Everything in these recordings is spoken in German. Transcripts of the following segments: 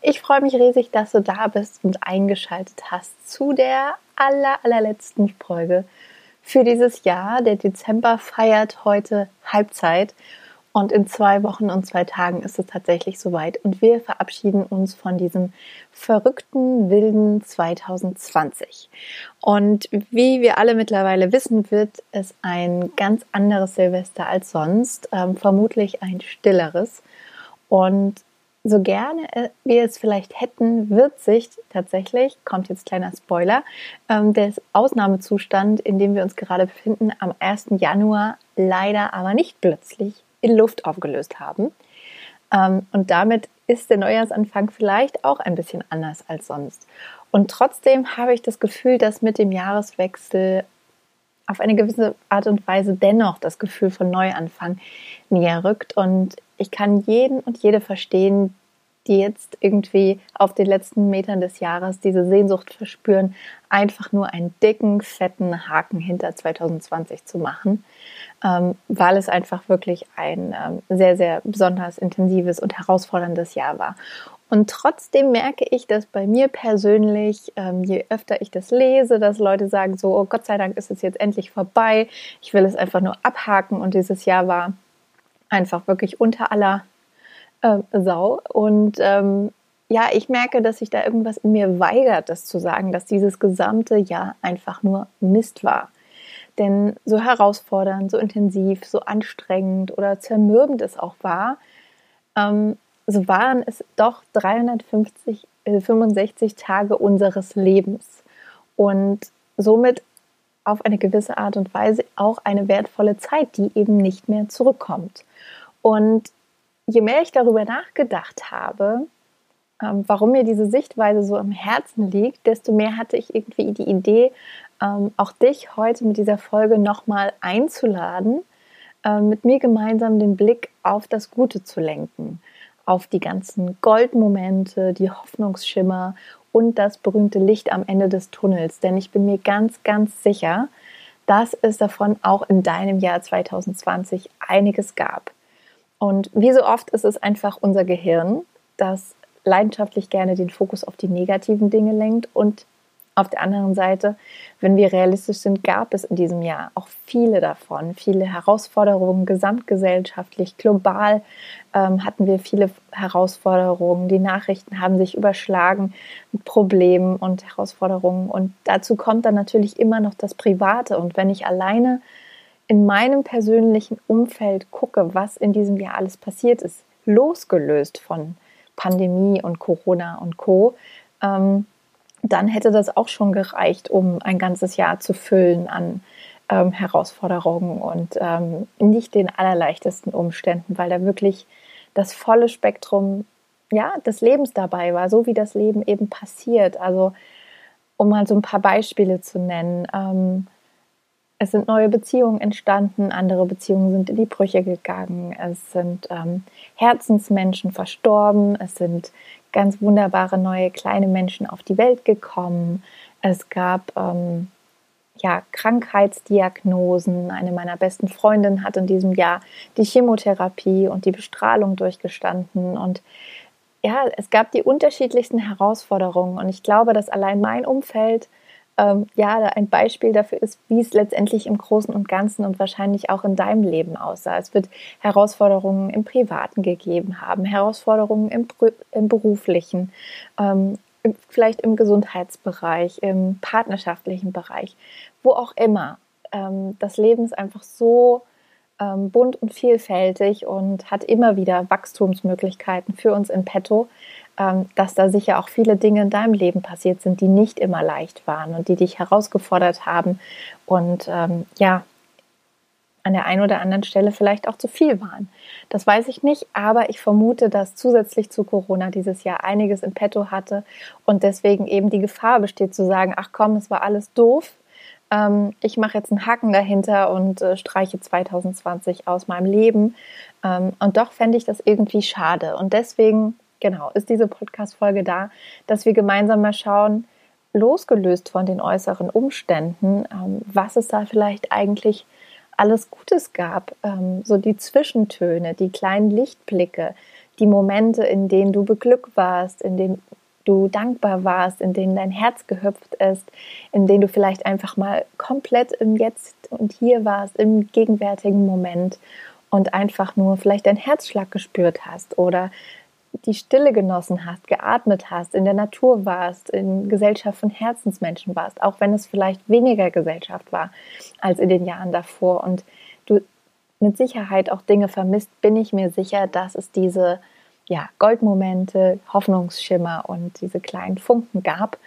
Ich freue mich riesig, dass du da bist und eingeschaltet hast zu der aller, allerletzten Folge für dieses Jahr. Der Dezember feiert heute Halbzeit und in zwei Wochen und zwei Tagen ist es tatsächlich soweit und wir verabschieden uns von diesem verrückten, wilden 2020. Und wie wir alle mittlerweile wissen, wird es ein ganz anderes Silvester als sonst, ähm, vermutlich ein stilleres. Und so gerne äh, wir es vielleicht hätten, wird sich tatsächlich, kommt jetzt kleiner Spoiler, ähm, der Ausnahmezustand, in dem wir uns gerade befinden, am 1. Januar leider aber nicht plötzlich in Luft aufgelöst haben. Ähm, und damit ist der Neujahrsanfang vielleicht auch ein bisschen anders als sonst. Und trotzdem habe ich das Gefühl, dass mit dem Jahreswechsel auf eine gewisse Art und Weise dennoch das Gefühl von Neuanfang näher rückt. Und ich kann jeden und jede verstehen, die jetzt irgendwie auf den letzten Metern des Jahres diese Sehnsucht verspüren, einfach nur einen dicken, fetten Haken hinter 2020 zu machen, ähm, weil es einfach wirklich ein ähm, sehr, sehr besonders intensives und herausforderndes Jahr war. Und trotzdem merke ich, dass bei mir persönlich, ähm, je öfter ich das lese, dass Leute sagen, so, oh Gott sei Dank ist es jetzt endlich vorbei, ich will es einfach nur abhaken und dieses Jahr war einfach wirklich unter aller äh, Sau. Und ähm, ja, ich merke, dass sich da irgendwas in mir weigert, das zu sagen, dass dieses gesamte Jahr einfach nur Mist war. Denn so herausfordernd, so intensiv, so anstrengend oder zermürbend es auch war, ähm, so waren es doch 365 äh, Tage unseres Lebens. Und somit auf eine gewisse Art und Weise auch eine wertvolle Zeit, die eben nicht mehr zurückkommt. Und je mehr ich darüber nachgedacht habe, ähm, warum mir diese Sichtweise so am Herzen liegt, desto mehr hatte ich irgendwie die Idee, ähm, auch dich heute mit dieser Folge nochmal einzuladen, äh, mit mir gemeinsam den Blick auf das Gute zu lenken, auf die ganzen Goldmomente, die Hoffnungsschimmer und das berühmte Licht am Ende des Tunnels. Denn ich bin mir ganz, ganz sicher, dass es davon auch in deinem Jahr 2020 einiges gab. Und wie so oft ist es einfach unser Gehirn, das leidenschaftlich gerne den Fokus auf die negativen Dinge lenkt und auf der anderen Seite, wenn wir realistisch sind, gab es in diesem Jahr auch viele davon, viele Herausforderungen, gesamtgesellschaftlich, global ähm, hatten wir viele Herausforderungen. Die Nachrichten haben sich überschlagen mit Problemen und Herausforderungen. Und dazu kommt dann natürlich immer noch das Private. Und wenn ich alleine in meinem persönlichen Umfeld gucke, was in diesem Jahr alles passiert ist, losgelöst von Pandemie und Corona und Co., ähm, dann hätte das auch schon gereicht, um ein ganzes Jahr zu füllen an ähm, Herausforderungen und ähm, nicht den allerleichtesten Umständen, weil da wirklich das volle Spektrum ja, des Lebens dabei war, so wie das Leben eben passiert. Also um mal so ein paar Beispiele zu nennen. Ähm, es sind neue Beziehungen entstanden, andere Beziehungen sind in die Brüche gegangen, es sind ähm, Herzensmenschen verstorben, es sind ganz wunderbare neue kleine Menschen auf die Welt gekommen, es gab ähm, ja, Krankheitsdiagnosen. Eine meiner besten Freundinnen hat in diesem Jahr die Chemotherapie und die Bestrahlung durchgestanden. Und ja, es gab die unterschiedlichsten Herausforderungen. Und ich glaube, dass allein mein Umfeld ähm, ja ein Beispiel dafür ist, wie es letztendlich im Großen und Ganzen und wahrscheinlich auch in deinem Leben aussah. Es wird Herausforderungen im Privaten gegeben haben, Herausforderungen im, im beruflichen, ähm, vielleicht im Gesundheitsbereich, im partnerschaftlichen Bereich, wo auch immer. Ähm, das Leben ist einfach so ähm, bunt und vielfältig und hat immer wieder Wachstumsmöglichkeiten für uns in petto, dass da sicher auch viele Dinge in deinem Leben passiert sind, die nicht immer leicht waren und die dich herausgefordert haben und ähm, ja, an der einen oder anderen Stelle vielleicht auch zu viel waren. Das weiß ich nicht, aber ich vermute, dass zusätzlich zu Corona dieses Jahr einiges in petto hatte und deswegen eben die Gefahr besteht zu sagen, ach komm, es war alles doof. Ähm, ich mache jetzt einen Haken dahinter und äh, streiche 2020 aus meinem Leben. Ähm, und doch fände ich das irgendwie schade. Und deswegen, genau, ist diese Podcast-Folge da, dass wir gemeinsam mal schauen, losgelöst von den äußeren Umständen, ähm, was es da vielleicht eigentlich alles Gutes gab. Ähm, so die Zwischentöne, die kleinen Lichtblicke, die Momente, in denen du beglückt warst, in denen du dankbar warst, in denen dein Herz gehüpft ist, in denen du vielleicht einfach mal komplett im Jetzt und Hier warst, im gegenwärtigen Moment und einfach nur vielleicht deinen Herzschlag gespürt hast oder die Stille genossen hast, geatmet hast, in der Natur warst, in Gesellschaft von Herzensmenschen warst, auch wenn es vielleicht weniger Gesellschaft war als in den Jahren davor und du mit Sicherheit auch Dinge vermisst, bin ich mir sicher, dass es diese ja, Goldmomente, Hoffnungsschimmer und diese kleinen Funken gab.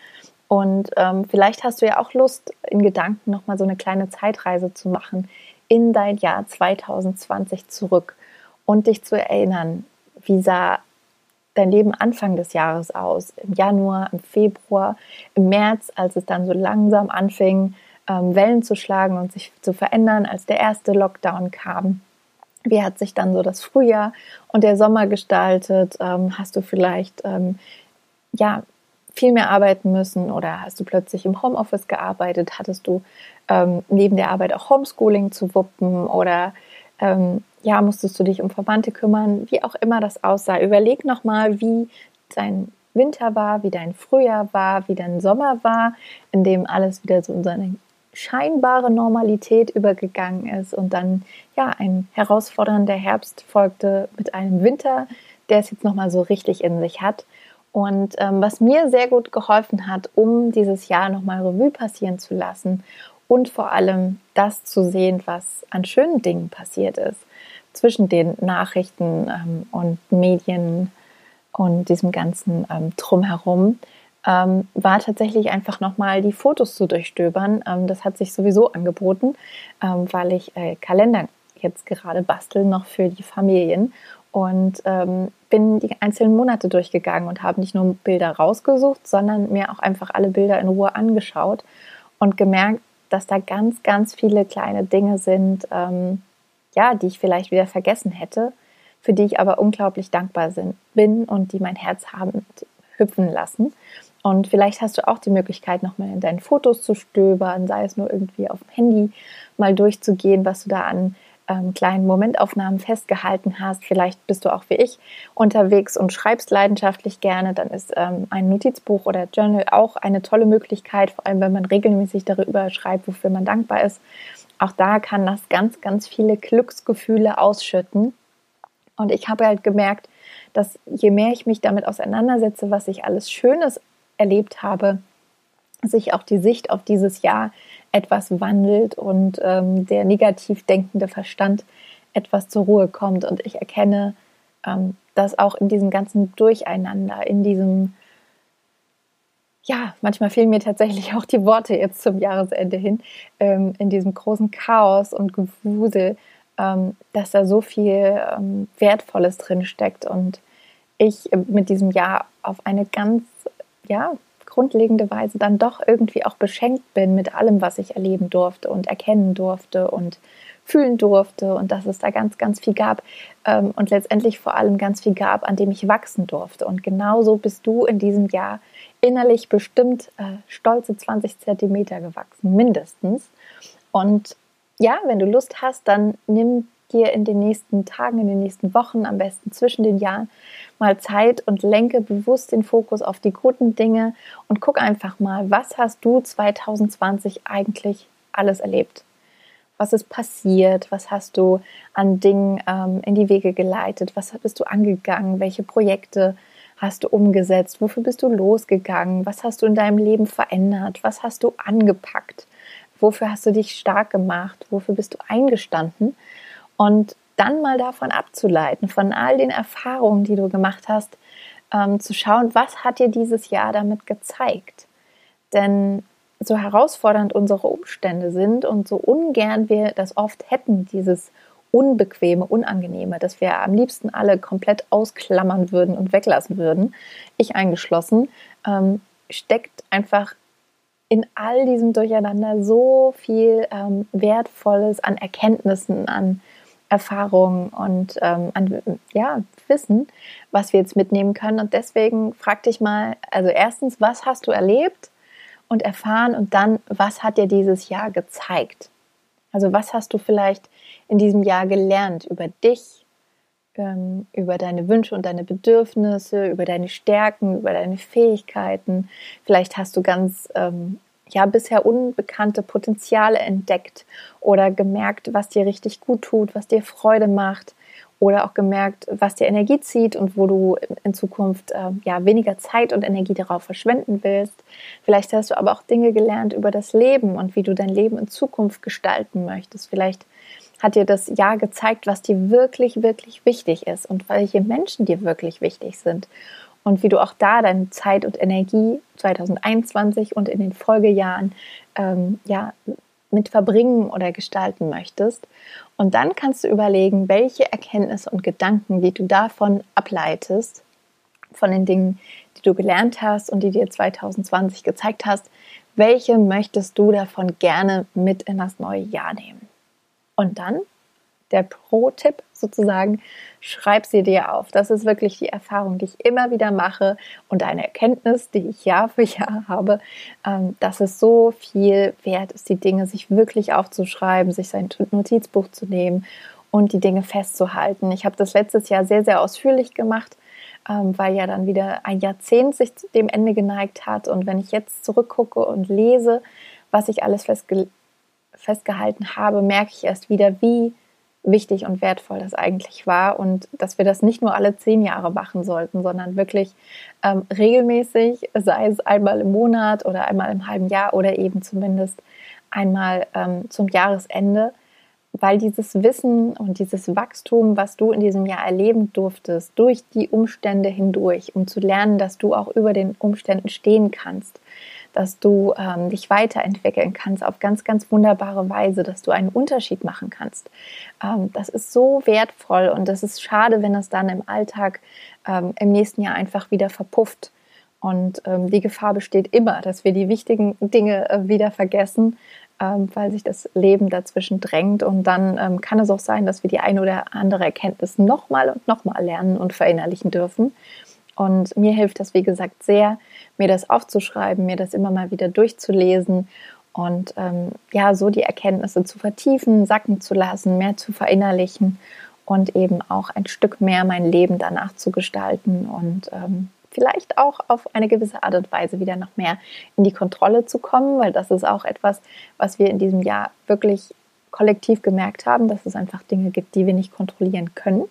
Und ähm, vielleicht hast du ja auch Lust, in Gedanken nochmal so eine kleine Zeitreise zu machen in dein Jahr 2020 zurück und dich zu erinnern, wie sah dein Leben Anfang des Jahres aus? Im Januar, im Februar, im März, als es dann so langsam anfing, ähm, Wellen zu schlagen und sich zu verändern, als der erste Lockdown kam. Wie hat sich dann so das Frühjahr und der Sommer gestaltet? Ähm, hast du vielleicht ähm, ja viel mehr arbeiten müssen oder hast du plötzlich im Homeoffice gearbeitet? Hattest du neben der Arbeit auch Homeschooling zu wuppen oder ähm, ja, musstest du dich um Verwandte kümmern, wie auch immer das aussah. Überleg nochmal, wie dein Winter war, wie dein Frühjahr war, wie dein Sommer war, in dem alles wieder so in seine scheinbare Normalität übergegangen ist und dann ja ein herausfordernder Herbst folgte mit einem Winter, der es jetzt nochmal so richtig in sich hat. Und ähm, was mir sehr gut geholfen hat, um dieses Jahr nochmal Revue passieren zu lassen und vor allem das zu sehen, was an schönen Dingen passiert ist, zwischen den Nachrichten ähm, und Medien und diesem ganzen ähm, Drumherum, ähm, war tatsächlich einfach nochmal die Fotos zu durchstöbern. Ähm, das hat sich sowieso angeboten, ähm, weil ich äh, Kalender jetzt gerade bastel noch für die Familien und ähm, bin die einzelnen Monate durchgegangen und habe nicht nur Bilder rausgesucht, sondern mir auch einfach alle Bilder in Ruhe angeschaut und gemerkt, dass da ganz, ganz viele kleine Dinge sind, ähm, ja, die ich vielleicht wieder vergessen hätte, für die ich aber unglaublich dankbar sind, bin und die mein Herz haben hüpfen lassen. Und vielleicht hast du auch die Möglichkeit, nochmal in deinen Fotos zu stöbern, sei es nur irgendwie auf dem Handy mal durchzugehen, was du da an ähm, kleinen Momentaufnahmen festgehalten hast. Vielleicht bist du auch wie ich unterwegs und schreibst leidenschaftlich gerne. Dann ist ähm, ein Notizbuch oder Journal auch eine tolle Möglichkeit, vor allem wenn man regelmäßig darüber schreibt, wofür man dankbar ist. Auch da kann das ganz, ganz viele Glücksgefühle ausschütten. Und ich habe halt gemerkt, dass je mehr ich mich damit auseinandersetze, was ich alles Schönes erlebt habe, sich auch die Sicht auf dieses Jahr etwas wandelt und ähm, der negativ denkende Verstand etwas zur Ruhe kommt. Und ich erkenne, ähm, dass auch in diesem ganzen Durcheinander, in diesem ja, manchmal fehlen mir tatsächlich auch die Worte jetzt zum Jahresende hin, ähm, in diesem großen Chaos und Gewusel, ähm, dass da so viel ähm, Wertvolles drin steckt und ich mit diesem Jahr auf eine ganz, ja, grundlegende Weise dann doch irgendwie auch beschenkt bin mit allem, was ich erleben durfte und erkennen durfte und fühlen durfte und dass es da ganz, ganz viel gab ähm, und letztendlich vor allem ganz viel gab, an dem ich wachsen durfte. Und genauso bist du in diesem Jahr innerlich bestimmt äh, stolze 20 Zentimeter gewachsen, mindestens. Und ja, wenn du Lust hast, dann nimm dir in den nächsten Tagen, in den nächsten Wochen, am besten zwischen den Jahren, mal Zeit und lenke bewusst den Fokus auf die guten Dinge und guck einfach mal, was hast du 2020 eigentlich alles erlebt? Was ist passiert? Was hast du an Dingen ähm, in die Wege geleitet? Was bist du angegangen? Welche Projekte hast du umgesetzt? Wofür bist du losgegangen? Was hast du in deinem Leben verändert? Was hast du angepackt? Wofür hast du dich stark gemacht? Wofür bist du eingestanden? Und dann mal davon abzuleiten, von all den Erfahrungen, die du gemacht hast, ähm, zu schauen, was hat dir dieses Jahr damit gezeigt? Denn so herausfordernd unsere Umstände sind und so ungern wir das oft hätten, dieses Unbequeme, Unangenehme, dass wir am liebsten alle komplett ausklammern würden und weglassen würden, ich eingeschlossen, ähm, steckt einfach in all diesem Durcheinander so viel ähm, Wertvolles an Erkenntnissen, an Erfahrungen und ähm, an ja, Wissen, was wir jetzt mitnehmen können. Und deswegen frag dich mal, also erstens, was hast du erlebt und erfahren und dann, was hat dir dieses Jahr gezeigt? Also was hast du vielleicht in diesem Jahr gelernt über dich, ähm, über deine Wünsche und deine Bedürfnisse, über deine Stärken, über deine Fähigkeiten. Vielleicht hast du ganz ähm, ja bisher unbekannte Potenziale entdeckt oder gemerkt, was dir richtig gut tut, was dir Freude macht oder auch gemerkt, was dir Energie zieht und wo du in Zukunft äh, ja weniger Zeit und Energie darauf verschwenden willst. Vielleicht hast du aber auch Dinge gelernt über das Leben und wie du dein Leben in Zukunft gestalten möchtest. Vielleicht hat dir das Jahr gezeigt, was dir wirklich, wirklich wichtig ist und welche Menschen dir wirklich wichtig sind und wie du auch da deine Zeit und Energie 2021 und in den Folgejahren ähm, ja, mit verbringen oder gestalten möchtest. Und dann kannst du überlegen, welche Erkenntnisse und Gedanken, die du davon ableitest, von den Dingen, die du gelernt hast und die dir 2020 gezeigt hast, welche möchtest du davon gerne mit in das neue Jahr nehmen? Und dann der Pro-Tipp sozusagen, schreib sie dir auf. Das ist wirklich die Erfahrung, die ich immer wieder mache und eine Erkenntnis, die ich Jahr für Jahr habe, ähm, dass es so viel wert ist, die Dinge sich wirklich aufzuschreiben, sich sein Notizbuch zu nehmen und die Dinge festzuhalten. Ich habe das letztes Jahr sehr, sehr ausführlich gemacht, ähm, weil ja dann wieder ein Jahrzehnt sich dem Ende geneigt hat. Und wenn ich jetzt zurückgucke und lese, was ich alles festge festgehalten habe, merke ich erst wieder, wie wichtig und wertvoll das eigentlich war und dass wir das nicht nur alle zehn Jahre machen sollten, sondern wirklich ähm, regelmäßig, sei es einmal im Monat oder einmal im halben Jahr oder eben zumindest einmal ähm, zum Jahresende, weil dieses Wissen und dieses Wachstum, was du in diesem Jahr erleben durftest, durch die Umstände hindurch, um zu lernen, dass du auch über den Umständen stehen kannst, dass du ähm, dich weiterentwickeln kannst auf ganz, ganz wunderbare Weise, dass du einen Unterschied machen kannst. Ähm, das ist so wertvoll und das ist schade, wenn es dann im Alltag ähm, im nächsten Jahr einfach wieder verpufft. Und ähm, die Gefahr besteht immer, dass wir die wichtigen Dinge äh, wieder vergessen, ähm, weil sich das Leben dazwischen drängt. Und dann ähm, kann es auch sein, dass wir die eine oder andere Erkenntnis nochmal und nochmal lernen und verinnerlichen dürfen. Und mir hilft das, wie gesagt, sehr, mir das aufzuschreiben, mir das immer mal wieder durchzulesen und ähm, ja, so die Erkenntnisse zu vertiefen, sacken zu lassen, mehr zu verinnerlichen und eben auch ein Stück mehr mein Leben danach zu gestalten und ähm, vielleicht auch auf eine gewisse Art und Weise wieder noch mehr in die Kontrolle zu kommen, weil das ist auch etwas, was wir in diesem Jahr wirklich kollektiv gemerkt haben, dass es einfach Dinge gibt, die wir nicht kontrollieren können.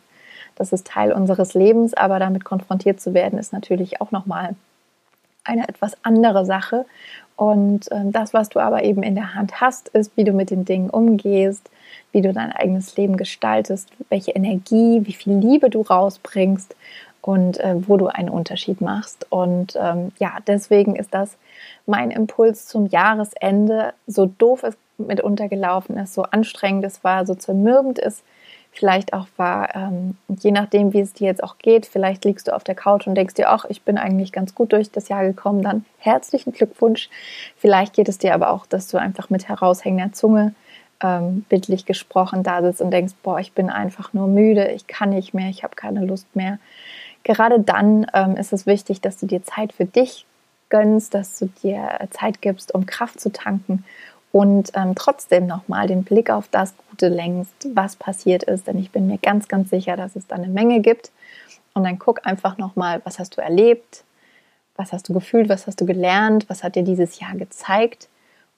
Das ist Teil unseres Lebens, aber damit konfrontiert zu werden, ist natürlich auch nochmal eine etwas andere Sache. Und äh, das, was du aber eben in der Hand hast, ist, wie du mit den Dingen umgehst, wie du dein eigenes Leben gestaltest, welche Energie, wie viel Liebe du rausbringst und äh, wo du einen Unterschied machst. Und ähm, ja, deswegen ist das mein Impuls zum Jahresende, so doof es mitunter gelaufen ist, so anstrengend es war, so zermürbend es vielleicht auch war, ähm, je nachdem, wie es dir jetzt auch geht, vielleicht liegst du auf der Couch und denkst dir, ach, ich bin eigentlich ganz gut durch das Jahr gekommen, dann herzlichen Glückwunsch. Vielleicht geht es dir aber auch, dass du einfach mit heraushängender Zunge ähm, bildlich gesprochen da sitzt und denkst, boah, ich bin einfach nur müde, ich kann nicht mehr, ich habe keine Lust mehr. Gerade dann ähm, ist es wichtig, dass du dir Zeit für dich gönnst, dass du dir Zeit gibst, um Kraft zu tanken und ähm, trotzdem nochmal den Blick auf das Gute lenkst, was passiert ist, denn ich bin mir ganz, ganz sicher, dass es da eine Menge gibt. Und dann guck einfach nochmal, was hast du erlebt, was hast du gefühlt, was hast du gelernt, was hat dir dieses Jahr gezeigt?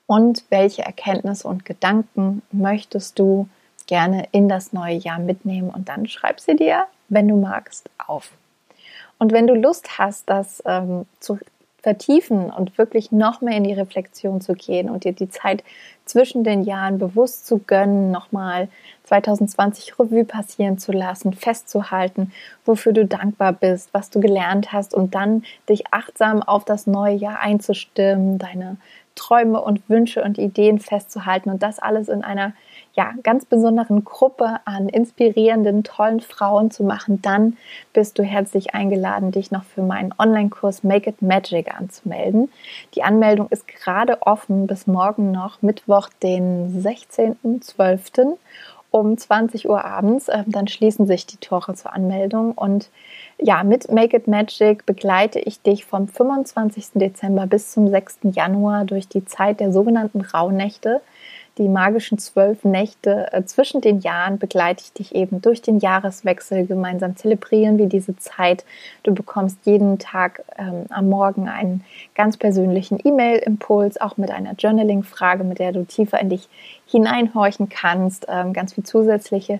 Und welche Erkenntnisse und Gedanken möchtest du gerne in das neue Jahr mitnehmen? Und dann schreib sie dir, wenn du magst, auf. Und wenn du Lust hast, das ähm, zu vertiefen und wirklich noch mehr in die Reflexion zu gehen und dir die Zeit zwischen den Jahren bewusst zu gönnen, nochmal 2020 Revue passieren zu lassen, festzuhalten, wofür du dankbar bist, was du gelernt hast und dann dich achtsam auf das neue Jahr einzustimmen, deine Träume und Wünsche und Ideen festzuhalten und das alles in einer ja, ganz besonderen Gruppe an inspirierenden, tollen Frauen zu machen, dann bist du herzlich eingeladen, dich noch für meinen Online-Kurs Make It Magic anzumelden. Die Anmeldung ist gerade offen bis morgen noch, Mittwoch, den 16.12 um 20 Uhr abends. Ähm, dann schließen sich die Tore zur Anmeldung. Und ja, mit Make It Magic begleite ich dich vom 25. Dezember bis zum 6. Januar durch die Zeit der sogenannten Rauhnächte die magischen zwölf Nächte äh, zwischen den Jahren begleite ich dich eben durch den Jahreswechsel. Gemeinsam zelebrieren wir diese Zeit. Du bekommst jeden Tag ähm, am Morgen einen ganz persönlichen E-Mail-Impuls, auch mit einer Journaling-Frage, mit der du tiefer in dich hineinhorchen kannst. Ähm, ganz viel zusätzliche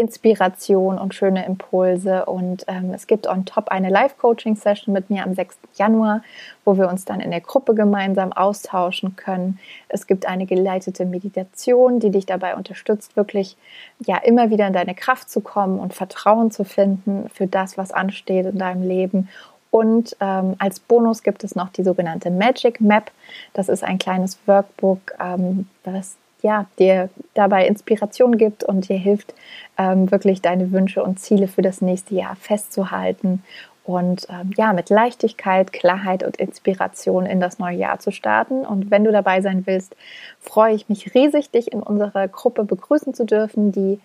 Inspiration und schöne Impulse. Und ähm, es gibt on top eine Live-Coaching-Session mit mir am 6. Januar, wo wir uns dann in der Gruppe gemeinsam austauschen können. Es gibt eine geleitete Meditation, die dich dabei unterstützt, wirklich ja immer wieder in deine Kraft zu kommen und Vertrauen zu finden für das, was ansteht in deinem Leben. Und ähm, als Bonus gibt es noch die sogenannte Magic Map. Das ist ein kleines Workbook, ähm, das ja, dir dabei Inspiration gibt und dir hilft, ähm, wirklich deine Wünsche und Ziele für das nächste Jahr festzuhalten und ähm, ja, mit Leichtigkeit, Klarheit und Inspiration in das neue Jahr zu starten. Und wenn du dabei sein willst, freue ich mich riesig, dich in unserer Gruppe begrüßen zu dürfen. Die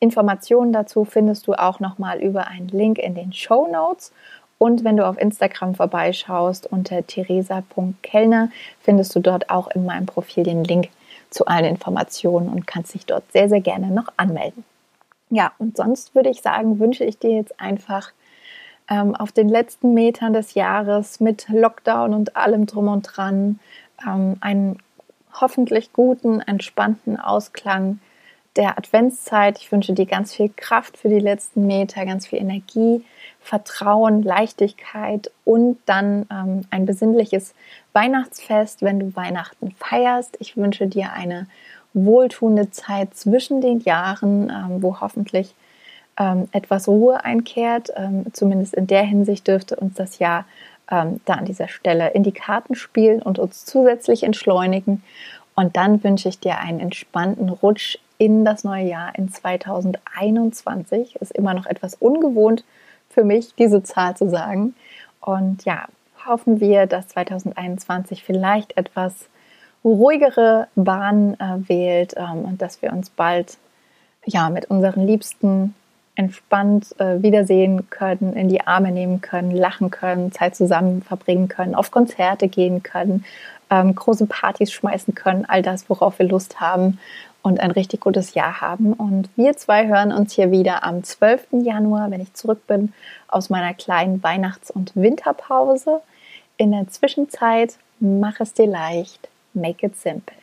Informationen dazu findest du auch nochmal über einen Link in den Show Notes. Und wenn du auf Instagram vorbeischaust unter theresa.kellner, findest du dort auch in meinem Profil den Link zu allen Informationen und kannst dich dort sehr, sehr gerne noch anmelden. Ja, und sonst würde ich sagen, wünsche ich dir jetzt einfach ähm, auf den letzten Metern des Jahres mit Lockdown und allem drum und dran ähm, einen hoffentlich guten, entspannten Ausklang der Adventszeit. Ich wünsche dir ganz viel Kraft für die letzten Meter, ganz viel Energie, Vertrauen, Leichtigkeit und dann ähm, ein besinnliches Weihnachtsfest, wenn du Weihnachten feierst. Ich wünsche dir eine wohltuende Zeit zwischen den Jahren, ähm, wo hoffentlich ähm, etwas Ruhe einkehrt. Ähm, zumindest in der Hinsicht dürfte uns das Jahr ähm, da an dieser Stelle in die Karten spielen und uns zusätzlich entschleunigen. Und dann wünsche ich dir einen entspannten Rutsch in das neue Jahr in 2021. Ist immer noch etwas ungewohnt für mich, diese Zahl zu sagen. Und ja, hoffen wir, dass 2021 vielleicht etwas ruhigere Bahn äh, wählt ähm, und dass wir uns bald ja mit unseren Liebsten entspannt äh, wiedersehen können, in die Arme nehmen können, lachen können, Zeit zusammen verbringen können, auf Konzerte gehen können, ähm, große Partys schmeißen können, all das, worauf wir Lust haben und ein richtig gutes Jahr haben. Und wir zwei hören uns hier wieder am 12. Januar, wenn ich zurück bin aus meiner kleinen Weihnachts- und Winterpause. In der Zwischenzeit mach es dir leicht, make it simple.